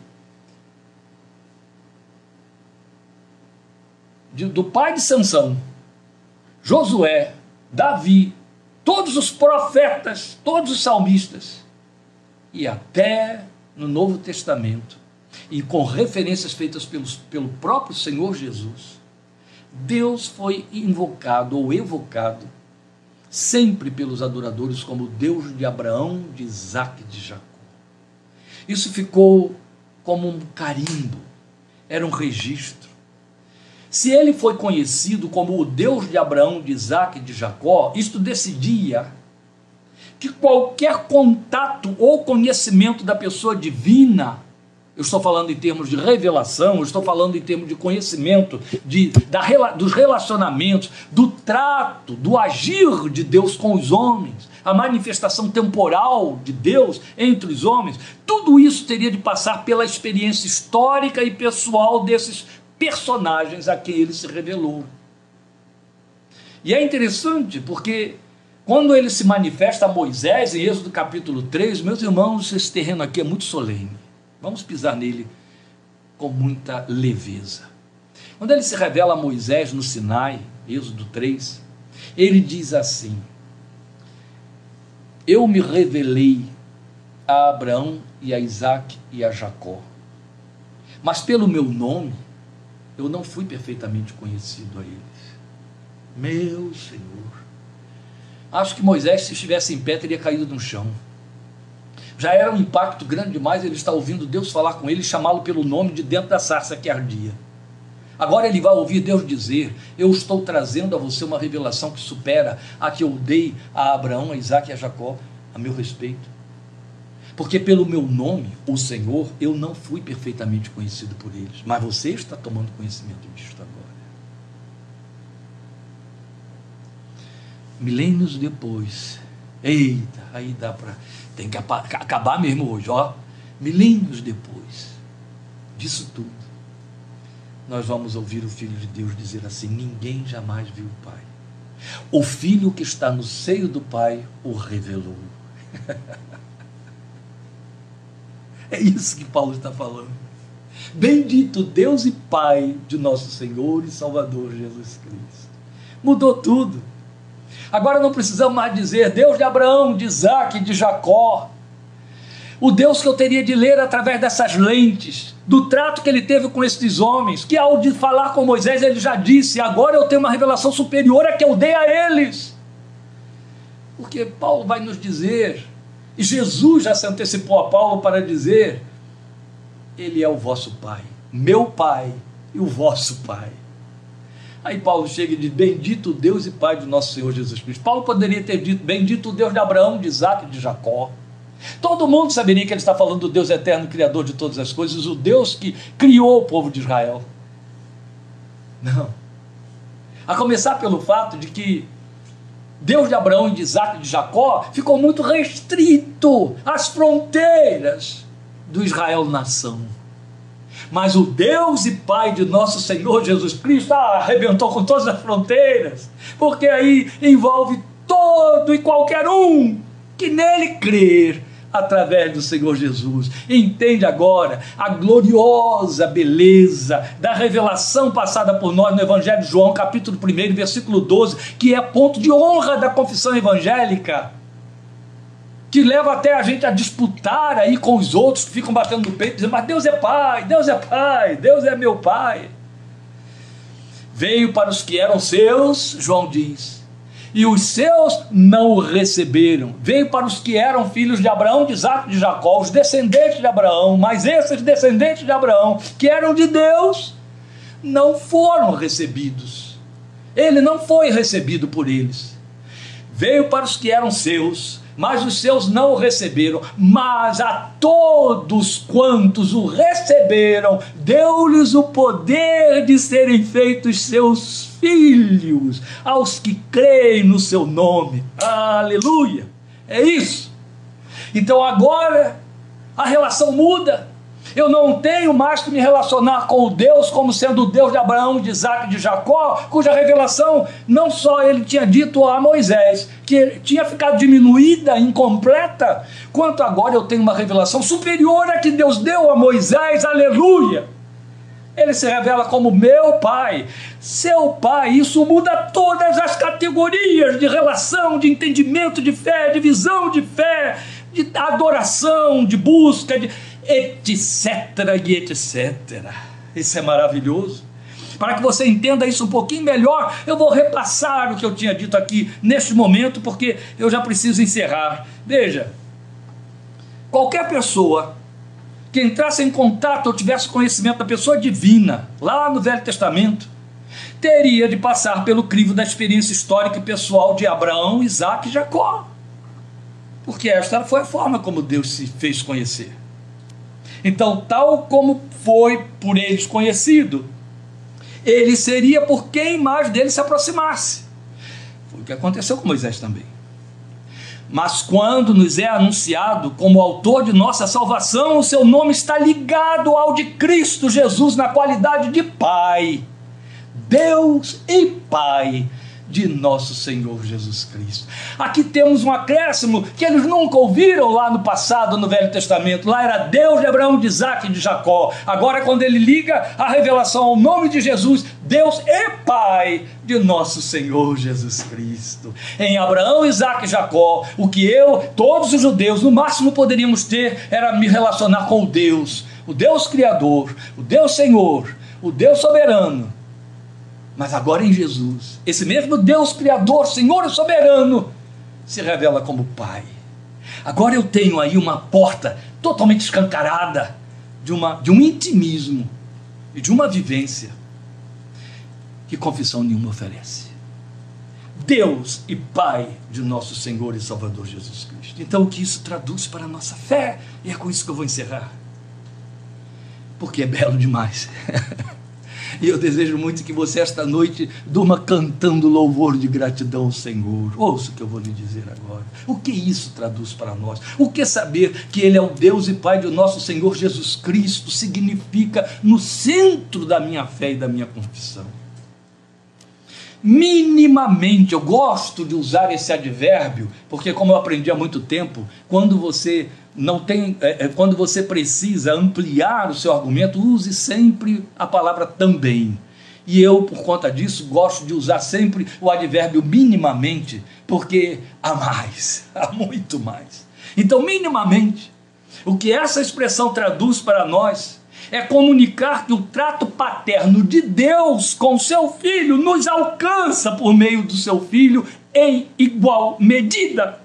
A: de do pai de Sansão, Josué, Davi, todos os profetas, todos os salmistas, e até no Novo Testamento, e com referências feitas pelos, pelo próprio Senhor Jesus, Deus foi invocado ou evocado sempre pelos adoradores como Deus de Abraão, de Isaac e de Jacó. Isso ficou como um carimbo, era um registro. Se ele foi conhecido como o Deus de Abraão, de Isaac e de Jacó, isto decidia que qualquer contato ou conhecimento da pessoa divina, eu estou falando em termos de revelação, eu estou falando em termos de conhecimento, de, da, dos relacionamentos, do trato, do agir de Deus com os homens, a manifestação temporal de Deus entre os homens, tudo isso teria de passar pela experiência histórica e pessoal desses personagens a quem ele se revelou. E é interessante porque quando ele se manifesta a Moisés, em Êxodo capítulo 3, meus irmãos, esse terreno aqui é muito solene. Vamos pisar nele com muita leveza. Quando ele se revela a Moisés no Sinai, Êxodo 3, ele diz assim: Eu me revelei a Abraão e a Isaac e a Jacó, mas pelo meu nome eu não fui perfeitamente conhecido a eles. Meu Senhor. Acho que Moisés, se estivesse em pé, teria caído no chão. Já era um impacto grande demais ele estar ouvindo Deus falar com ele e chamá-lo pelo nome de dentro da sarça que ardia. Agora ele vai ouvir Deus dizer: Eu estou trazendo a você uma revelação que supera a que eu dei a Abraão, a Isaac e a Jacó a meu respeito. Porque pelo meu nome, o Senhor, eu não fui perfeitamente conhecido por eles. Mas você está tomando conhecimento disto agora. Milênios depois, eita, aí dá para. Tem que acabar mesmo hoje, ó. Milênios depois disso tudo, nós vamos ouvir o Filho de Deus dizer assim: Ninguém jamais viu o Pai. O Filho que está no seio do Pai o revelou. [LAUGHS] é isso que Paulo está falando. Bendito Deus e Pai de nosso Senhor e Salvador Jesus Cristo. Mudou tudo. Agora não precisamos mais dizer Deus de Abraão, de Isaac, de Jacó. O Deus que eu teria de ler através dessas lentes, do trato que ele teve com esses homens, que ao de falar com Moisés ele já disse: agora eu tenho uma revelação superior a que eu dei a eles. Porque Paulo vai nos dizer, e Jesus já se antecipou a Paulo para dizer: Ele é o vosso Pai, meu Pai e o vosso Pai. Aí Paulo chega e diz: Bendito Deus e Pai do nosso Senhor Jesus Cristo. Paulo poderia ter dito: Bendito Deus de Abraão, de Isaac e de Jacó. Todo mundo saberia que ele está falando do Deus eterno, Criador de todas as coisas, o Deus que criou o povo de Israel. Não. A começar pelo fato de que Deus de Abraão, de Isaac e de Jacó ficou muito restrito às fronteiras do Israel nação mas o Deus e Pai de nosso Senhor Jesus Cristo ah, arrebentou com todas as fronteiras, porque aí envolve todo e qualquer um que nele crer, através do Senhor Jesus. Entende agora a gloriosa beleza da revelação passada por nós no Evangelho de João, capítulo 1, versículo 12, que é ponto de honra da confissão evangélica. Que leva até a gente a disputar aí com os outros que ficam batendo no peito, dizendo: Mas Deus é Pai, Deus é Pai, Deus é meu Pai. Veio para os que eram seus, João diz, e os seus não o receberam. Veio para os que eram filhos de Abraão, de Isaac de Jacó, os descendentes de Abraão, mas esses descendentes de Abraão, que eram de Deus, não foram recebidos. Ele não foi recebido por eles. Veio para os que eram seus, mas os seus não o receberam. Mas a todos quantos o receberam, deu-lhes o poder de serem feitos seus filhos, aos que creem no seu nome. Aleluia! É isso. Então agora a relação muda. Eu não tenho mais que me relacionar com o Deus como sendo o Deus de Abraão, de Isaac e de Jacó, cuja revelação não só ele tinha dito a Moisés, que tinha ficado diminuída, incompleta, quanto agora eu tenho uma revelação superior a que Deus deu a Moisés, aleluia. Ele se revela como meu pai, seu pai. Isso muda todas as categorias de relação, de entendimento, de fé, de visão de fé, de adoração, de busca, de etc. e etc. Isso é maravilhoso. Para que você entenda isso um pouquinho melhor, eu vou repassar o que eu tinha dito aqui neste momento, porque eu já preciso encerrar. Veja, qualquer pessoa que entrasse em contato ou tivesse conhecimento da pessoa divina, lá no Velho Testamento, teria de passar pelo crivo da experiência histórica e pessoal de Abraão, Isaac e Jacó. Porque esta foi a forma como Deus se fez conhecer. Então, tal como foi por eles conhecido, ele seria por quem mais dele se aproximasse. Foi o que aconteceu com Moisés também. Mas quando nos é anunciado como autor de nossa salvação, o seu nome está ligado ao de Cristo Jesus na qualidade de Pai. Deus e Pai de nosso Senhor Jesus Cristo. Aqui temos um acréscimo que eles nunca ouviram lá no passado, no Velho Testamento. Lá era Deus de Abraão, de Isaac e de Jacó. Agora, quando ele liga a revelação ao nome de Jesus, Deus é Pai de nosso Senhor Jesus Cristo. Em Abraão, Isaac e Jacó, o que eu, todos os judeus, no máximo poderíamos ter era me relacionar com o Deus, o Deus Criador, o Deus Senhor, o Deus Soberano mas agora em Jesus, esse mesmo Deus Criador, Senhor e Soberano, se revela como Pai. Agora eu tenho aí uma porta totalmente escancarada de, uma, de um intimismo e de uma vivência que confissão nenhuma oferece. Deus e Pai de nosso Senhor e Salvador Jesus Cristo. Então, o que isso traduz para a nossa fé? E é com isso que eu vou encerrar. Porque é belo demais. [LAUGHS] E eu desejo muito que você esta noite durma cantando louvor de gratidão ao Senhor. Ouça o que eu vou lhe dizer agora. O que isso traduz para nós? O que saber que Ele é o Deus e Pai do nosso Senhor Jesus Cristo significa no centro da minha fé e da minha confissão? Minimamente, eu gosto de usar esse advérbio, porque como eu aprendi há muito tempo, quando você não tem, é, é, quando você precisa ampliar o seu argumento, use sempre a palavra também. E eu, por conta disso, gosto de usar sempre o advérbio minimamente, porque há mais, [LAUGHS] há muito mais. Então, minimamente, o que essa expressão traduz para nós é comunicar que o trato paterno de Deus com seu filho nos alcança por meio do seu filho em igual medida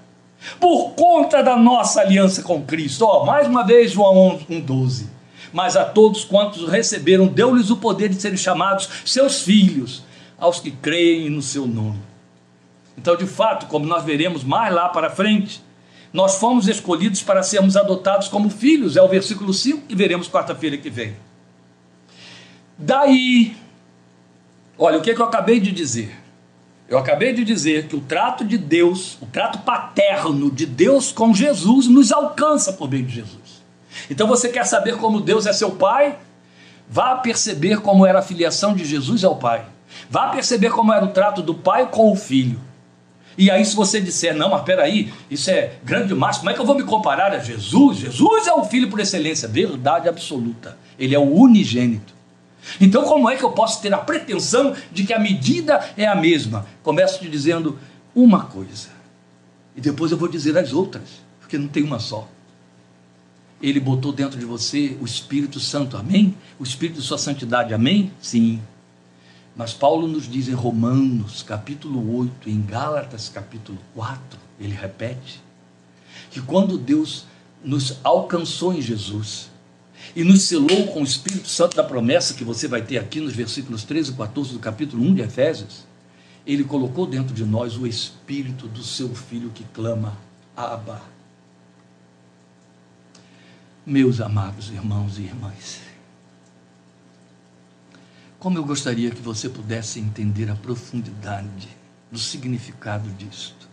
A: por conta da nossa aliança com Cristo. Oh, mais uma vez, João 1,12. Mas a todos quantos receberam, deu-lhes o poder de serem chamados seus filhos, aos que creem no seu nome. Então, de fato, como nós veremos mais lá para frente, nós fomos escolhidos para sermos adotados como filhos, é o versículo 5 que veremos quarta-feira que vem. Daí, olha o que, que eu acabei de dizer. Eu acabei de dizer que o trato de Deus, o trato paterno de Deus com Jesus, nos alcança por meio de Jesus. Então você quer saber como Deus é seu Pai? Vá perceber como era a filiação de Jesus ao Pai. Vá perceber como era o trato do Pai com o Filho. E aí, se você disser, não, mas peraí, isso é grande demais, como é que eu vou me comparar a Jesus? Jesus é o Filho por excelência, verdade absoluta. Ele é o unigênito. Então, como é que eu posso ter a pretensão de que a medida é a mesma? Começo te dizendo uma coisa, e depois eu vou dizer as outras, porque não tem uma só. Ele botou dentro de você o Espírito Santo, amém? O Espírito de sua santidade, amém? Sim. Mas Paulo nos diz em Romanos, capítulo 8, em Gálatas, capítulo 4, ele repete que quando Deus nos alcançou em Jesus e nos selou com o Espírito Santo da promessa que você vai ter aqui nos versículos 13 e 14 do capítulo 1 de Efésios, ele colocou dentro de nós o Espírito do seu Filho que clama, Abba. Meus amados irmãos e irmãs, como eu gostaria que você pudesse entender a profundidade do significado disto.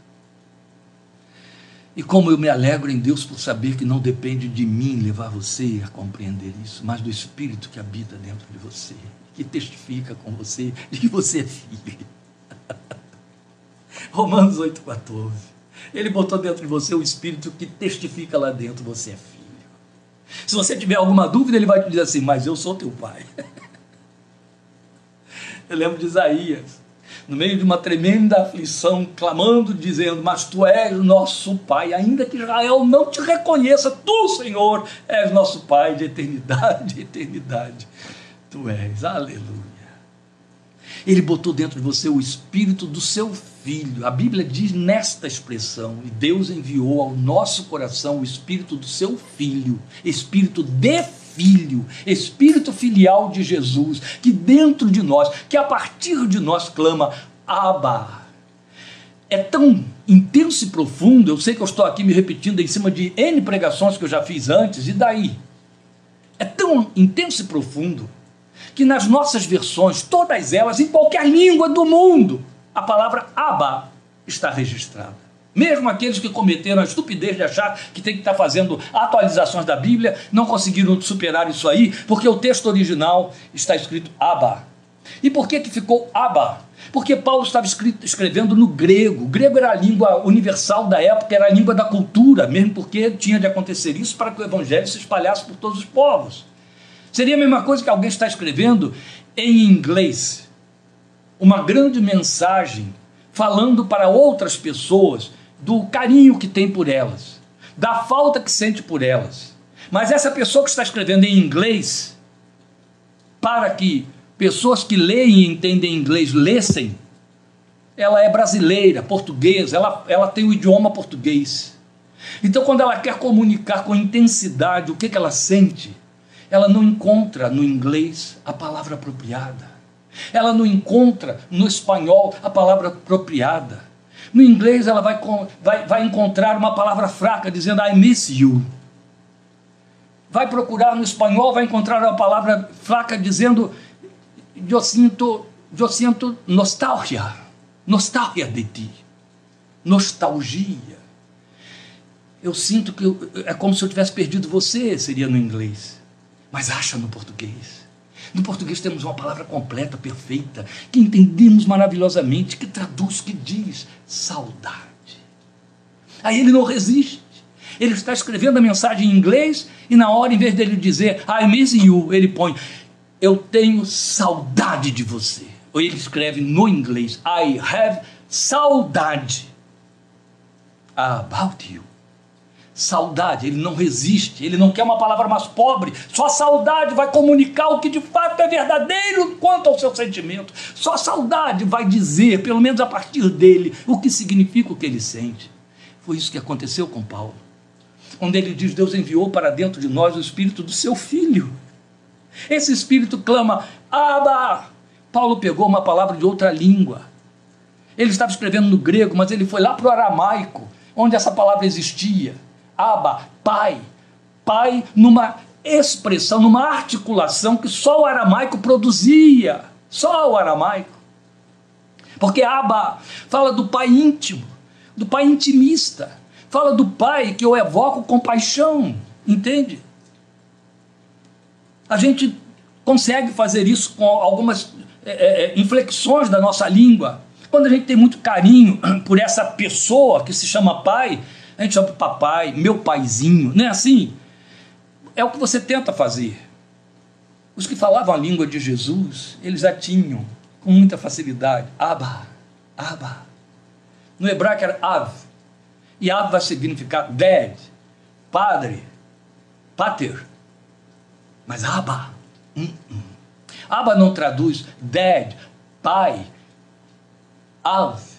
A: E como eu me alegro em Deus por saber que não depende de mim levar você a compreender isso, mas do Espírito que habita dentro de você, que testifica com você de que você é filho. [LAUGHS] Romanos 8,14. Ele botou dentro de você o Espírito que testifica lá dentro, você é filho. Se você tiver alguma dúvida, ele vai te dizer assim, mas eu sou teu pai. [LAUGHS] Eu lembro de Isaías, no meio de uma tremenda aflição, clamando, dizendo: Mas tu és nosso Pai, ainda que Israel não te reconheça, tu, Senhor, és nosso Pai de eternidade, eternidade. Tu és, aleluia. Ele botou dentro de você o espírito do seu filho. A Bíblia diz nesta expressão: e Deus enviou ao nosso coração o espírito do seu filho, espírito de filho, espírito filial de Jesus, que dentro de nós, que a partir de nós clama: Abba. É tão intenso e profundo, eu sei que eu estou aqui me repetindo em cima de N pregações que eu já fiz antes, e daí? É tão intenso e profundo que nas nossas versões, todas elas, em qualquer língua do mundo, a palavra Abba está registrada. Mesmo aqueles que cometeram a estupidez de achar que tem que estar fazendo atualizações da Bíblia, não conseguiram superar isso aí, porque o texto original está escrito Abba. E por que, que ficou Abba? Porque Paulo estava escrito, escrevendo no grego. O grego era a língua universal da época, era a língua da cultura, mesmo porque tinha de acontecer isso para que o evangelho se espalhasse por todos os povos. Seria a mesma coisa que alguém está escrevendo em inglês uma grande mensagem falando para outras pessoas do carinho que tem por elas, da falta que sente por elas. Mas essa pessoa que está escrevendo em inglês, para que pessoas que leem e entendem inglês lessem, ela é brasileira, portuguesa, ela, ela tem o idioma português. Então, quando ela quer comunicar com intensidade o que, que ela sente, ela não encontra no inglês a palavra apropriada. Ela não encontra no espanhol a palavra apropriada. No inglês, ela vai, vai, vai encontrar uma palavra fraca dizendo I miss you. Vai procurar no espanhol, vai encontrar uma palavra fraca dizendo eu sinto, eu sinto nostalgia. Nostalgia de ti. Nostalgia. Eu sinto que eu, é como se eu tivesse perdido você, seria no inglês. Mas acha no português. No português temos uma palavra completa, perfeita, que entendemos maravilhosamente, que traduz, que diz saudade. Aí ele não resiste. Ele está escrevendo a mensagem em inglês e na hora, em vez dele dizer I miss you, ele põe eu tenho saudade de você. Ou ele escreve no inglês I have saudade about you. Saudade, ele não resiste, ele não quer uma palavra mais pobre. Só saudade vai comunicar o que de fato é verdadeiro quanto ao seu sentimento. Só saudade vai dizer, pelo menos a partir dele, o que significa o que ele sente. Foi isso que aconteceu com Paulo. Quando ele diz: Deus enviou para dentro de nós o espírito do seu filho. Esse espírito clama: Abba! Paulo pegou uma palavra de outra língua. Ele estava escrevendo no grego, mas ele foi lá para o aramaico, onde essa palavra existia. Aba, pai. Pai numa expressão, numa articulação que só o aramaico produzia. Só o aramaico. Porque Aba fala do pai íntimo, do pai intimista. Fala do pai que eu evoco com paixão. Entende? A gente consegue fazer isso com algumas é, é, inflexões da nossa língua Quando a gente tem muito carinho [CLEARS THROAT] por essa pessoa que se chama pai, a gente chama papai, meu paizinho, não é assim? É o que você tenta fazer. Os que falavam a língua de Jesus, eles já tinham com muita facilidade. Abba, Abba. No hebraico era Av. E Ab vai significar dad, padre, pater. Mas Abba. Hum. Abba não traduz dad, pai, Av.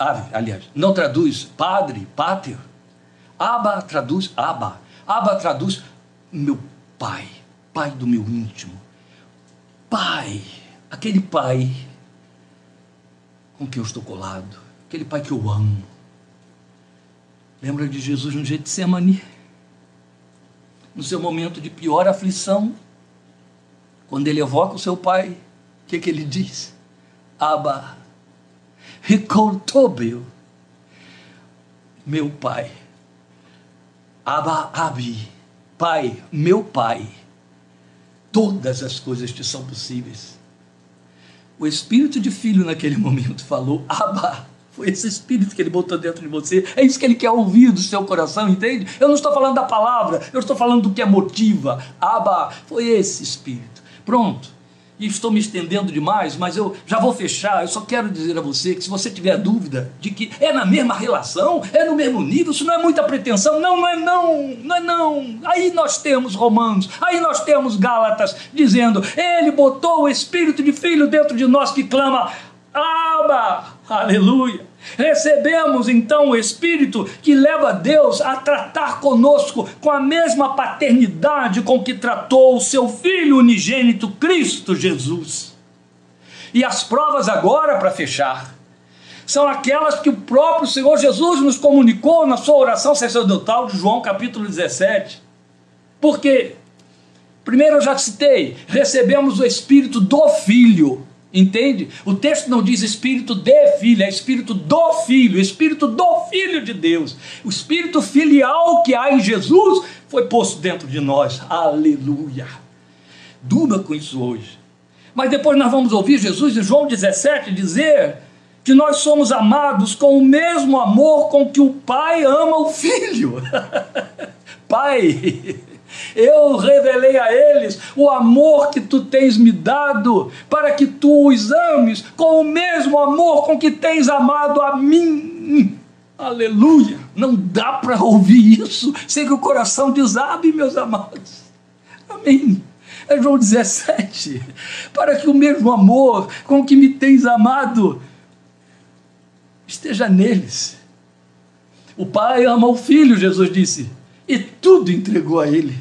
A: Ave, aliás, não traduz padre, pater. Abba traduz Abba. Abba traduz meu pai, pai do meu íntimo. Pai, aquele pai com quem eu estou colado, aquele pai que eu amo. Lembra de Jesus no Getsemane? No seu momento de pior aflição, quando ele evoca o seu pai, o que, que ele diz? Abba, Ricoltobio, meu pai. Abba, Abi, pai, meu pai. Todas as coisas te são possíveis. O espírito de filho naquele momento falou: Abba, foi esse espírito que ele botou dentro de você. É isso que ele quer ouvir do seu coração, entende? Eu não estou falando da palavra, eu estou falando do que a motiva. Abba, foi esse espírito. Pronto e estou me estendendo demais, mas eu já vou fechar. Eu só quero dizer a você que se você tiver dúvida de que é na mesma relação, é no mesmo nível, isso não é muita pretensão, não, não é não, não é não. Aí nós temos Romanos, aí nós temos Gálatas dizendo: Ele botou o espírito de filho dentro de nós que clama, Abba, aleluia. Recebemos então o Espírito que leva Deus a tratar conosco com a mesma paternidade com que tratou o seu Filho unigênito Cristo Jesus. E as provas agora, para fechar, são aquelas que o próprio Senhor Jesus nos comunicou na sua oração sacerdotal de João capítulo 17. Porque, primeiro eu já citei, recebemos o Espírito do Filho Entende? O texto não diz espírito de filho, é espírito do filho, espírito do filho de Deus. O espírito filial que há em Jesus foi posto dentro de nós. Aleluia. Durma com isso hoje. Mas depois nós vamos ouvir Jesus em João 17 dizer que nós somos amados com o mesmo amor com que o pai ama o filho. [LAUGHS] pai, eu revelei a eles o amor que tu tens me dado, para que tu os ames com o mesmo amor com que tens amado a mim. Aleluia! Não dá para ouvir isso sem que o coração desabe, meus amados. Amém. É João 17. Para que o mesmo amor com que me tens amado esteja neles. O Pai ama o Filho, Jesus disse, e tudo entregou a Ele.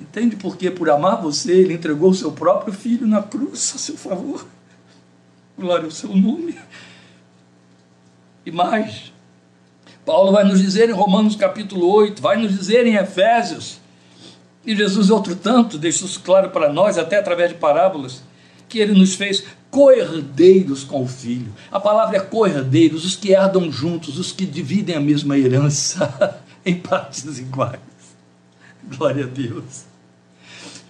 A: Entende por que, por amar você, ele entregou o seu próprio filho na cruz a seu favor? Glória ao seu nome. E mais, Paulo vai nos dizer em Romanos capítulo 8, vai nos dizer em Efésios, e Jesus, outro tanto, deixou isso claro para nós, até através de parábolas, que ele nos fez coerdeiros com o Filho. A palavra é coerdeiros, os que herdam juntos, os que dividem a mesma herança [LAUGHS] em partes iguais. Glória a Deus.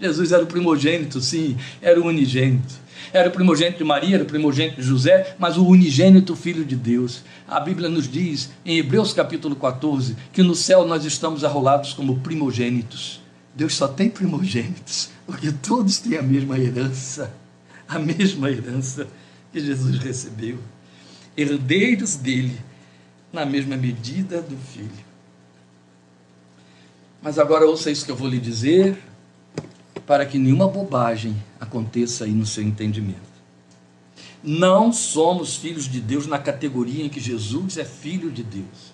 A: Jesus era o primogênito, sim, era o unigênito. Era o primogênito de Maria, era o primogênito de José, mas o unigênito Filho de Deus. A Bíblia nos diz, em Hebreus capítulo 14, que no céu nós estamos arrolados como primogênitos. Deus só tem primogênitos, porque todos têm a mesma herança, a mesma herança que Jesus recebeu. Herdeiros dele, na mesma medida do Filho. Mas agora ouça isso que eu vou lhe dizer, para que nenhuma bobagem aconteça aí no seu entendimento. Não somos filhos de Deus na categoria em que Jesus é filho de Deus.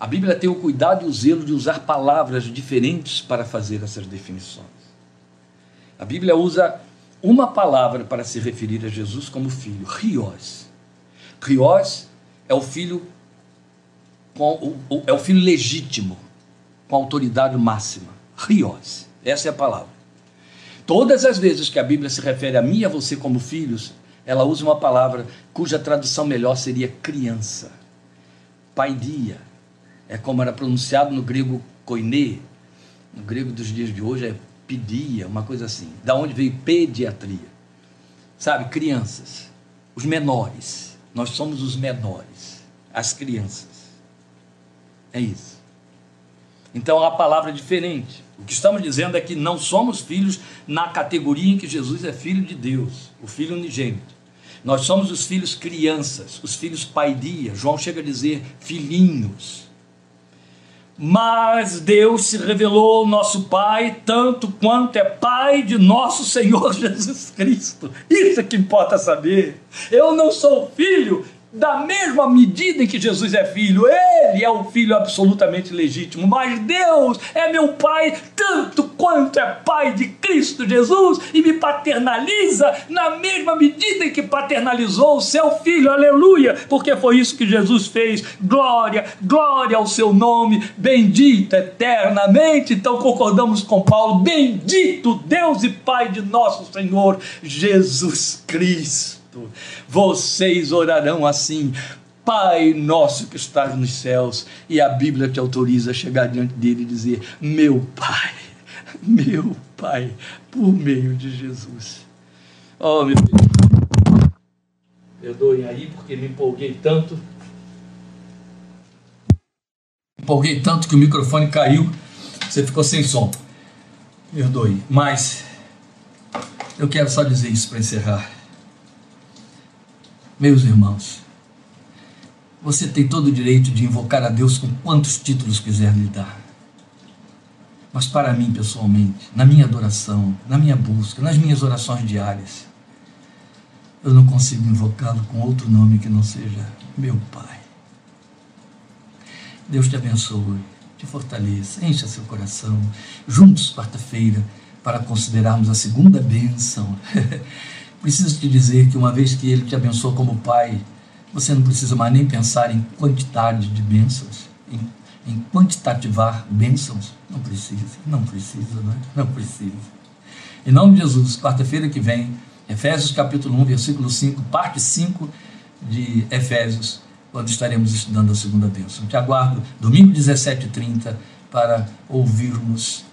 A: A Bíblia tem o cuidado e o zelo de usar palavras diferentes para fazer essas definições. A Bíblia usa uma palavra para se referir a Jesus como filho, rios. Rios é o filho com, é o filho legítimo, com autoridade máxima. Rios. Essa é a palavra. Todas as vezes que a Bíblia se refere a mim e a você como filhos, ela usa uma palavra cuja tradução melhor seria criança. Paidia. É como era pronunciado no grego koine. No grego dos dias de hoje é pedia, uma coisa assim. Da onde veio pediatria. Sabe, crianças. os menores. Nós somos os menores, as crianças. É isso. Então a palavra é diferente. O que estamos dizendo é que não somos filhos na categoria em que Jesus é filho de Deus, o filho unigênito. Nós somos os filhos crianças, os filhos paidia. João chega a dizer filhinhos. Mas Deus se revelou nosso Pai, tanto quanto é Pai de nosso Senhor [LAUGHS] Jesus Cristo. Isso é que importa saber. Eu não sou filho da mesma medida em que Jesus é filho, ele é o filho absolutamente legítimo, mas Deus é meu pai tanto quanto é pai de Cristo Jesus e me paternaliza na mesma medida em que paternalizou o seu filho, aleluia, porque foi isso que Jesus fez. Glória, glória ao seu nome, bendito eternamente. Então concordamos com Paulo, bendito Deus e Pai de nosso Senhor Jesus Cristo. Vocês orarão assim: Pai nosso que estás nos céus, e a Bíblia te autoriza a chegar diante dele e dizer: Meu Pai, meu Pai, por meio de Jesus. Oh, meu Deus. Perdoem aí porque me empolguei tanto. Empolguei tanto que o microfone caiu, você ficou sem som. Perdoe, mas eu quero só dizer isso para encerrar. Meus irmãos, você tem todo o direito de invocar a Deus com quantos títulos quiser lhe dar. Mas para mim, pessoalmente, na minha adoração, na minha busca, nas minhas orações diárias, eu não consigo invocá-lo com outro nome que não seja meu Pai. Deus te abençoe, te fortaleça, encha seu coração. Juntos, quarta-feira, para considerarmos a segunda bênção. [LAUGHS] Preciso te dizer que uma vez que Ele te abençoa como Pai, você não precisa mais nem pensar em quantidade de bênçãos, em, em quantitativar bênçãos. Não precisa, não precisa, não, é? não precisa. Em nome de Jesus, quarta-feira que vem, Efésios capítulo 1, versículo 5, parte 5 de Efésios, quando estaremos estudando a segunda bênção. Te aguardo domingo 17h30 para ouvirmos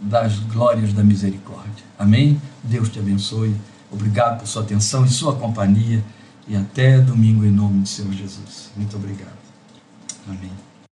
A: das glórias da misericórdia. Amém? Deus te abençoe. Obrigado por sua atenção e sua companhia. E até domingo, em nome do Senhor Jesus. Muito obrigado. Amém.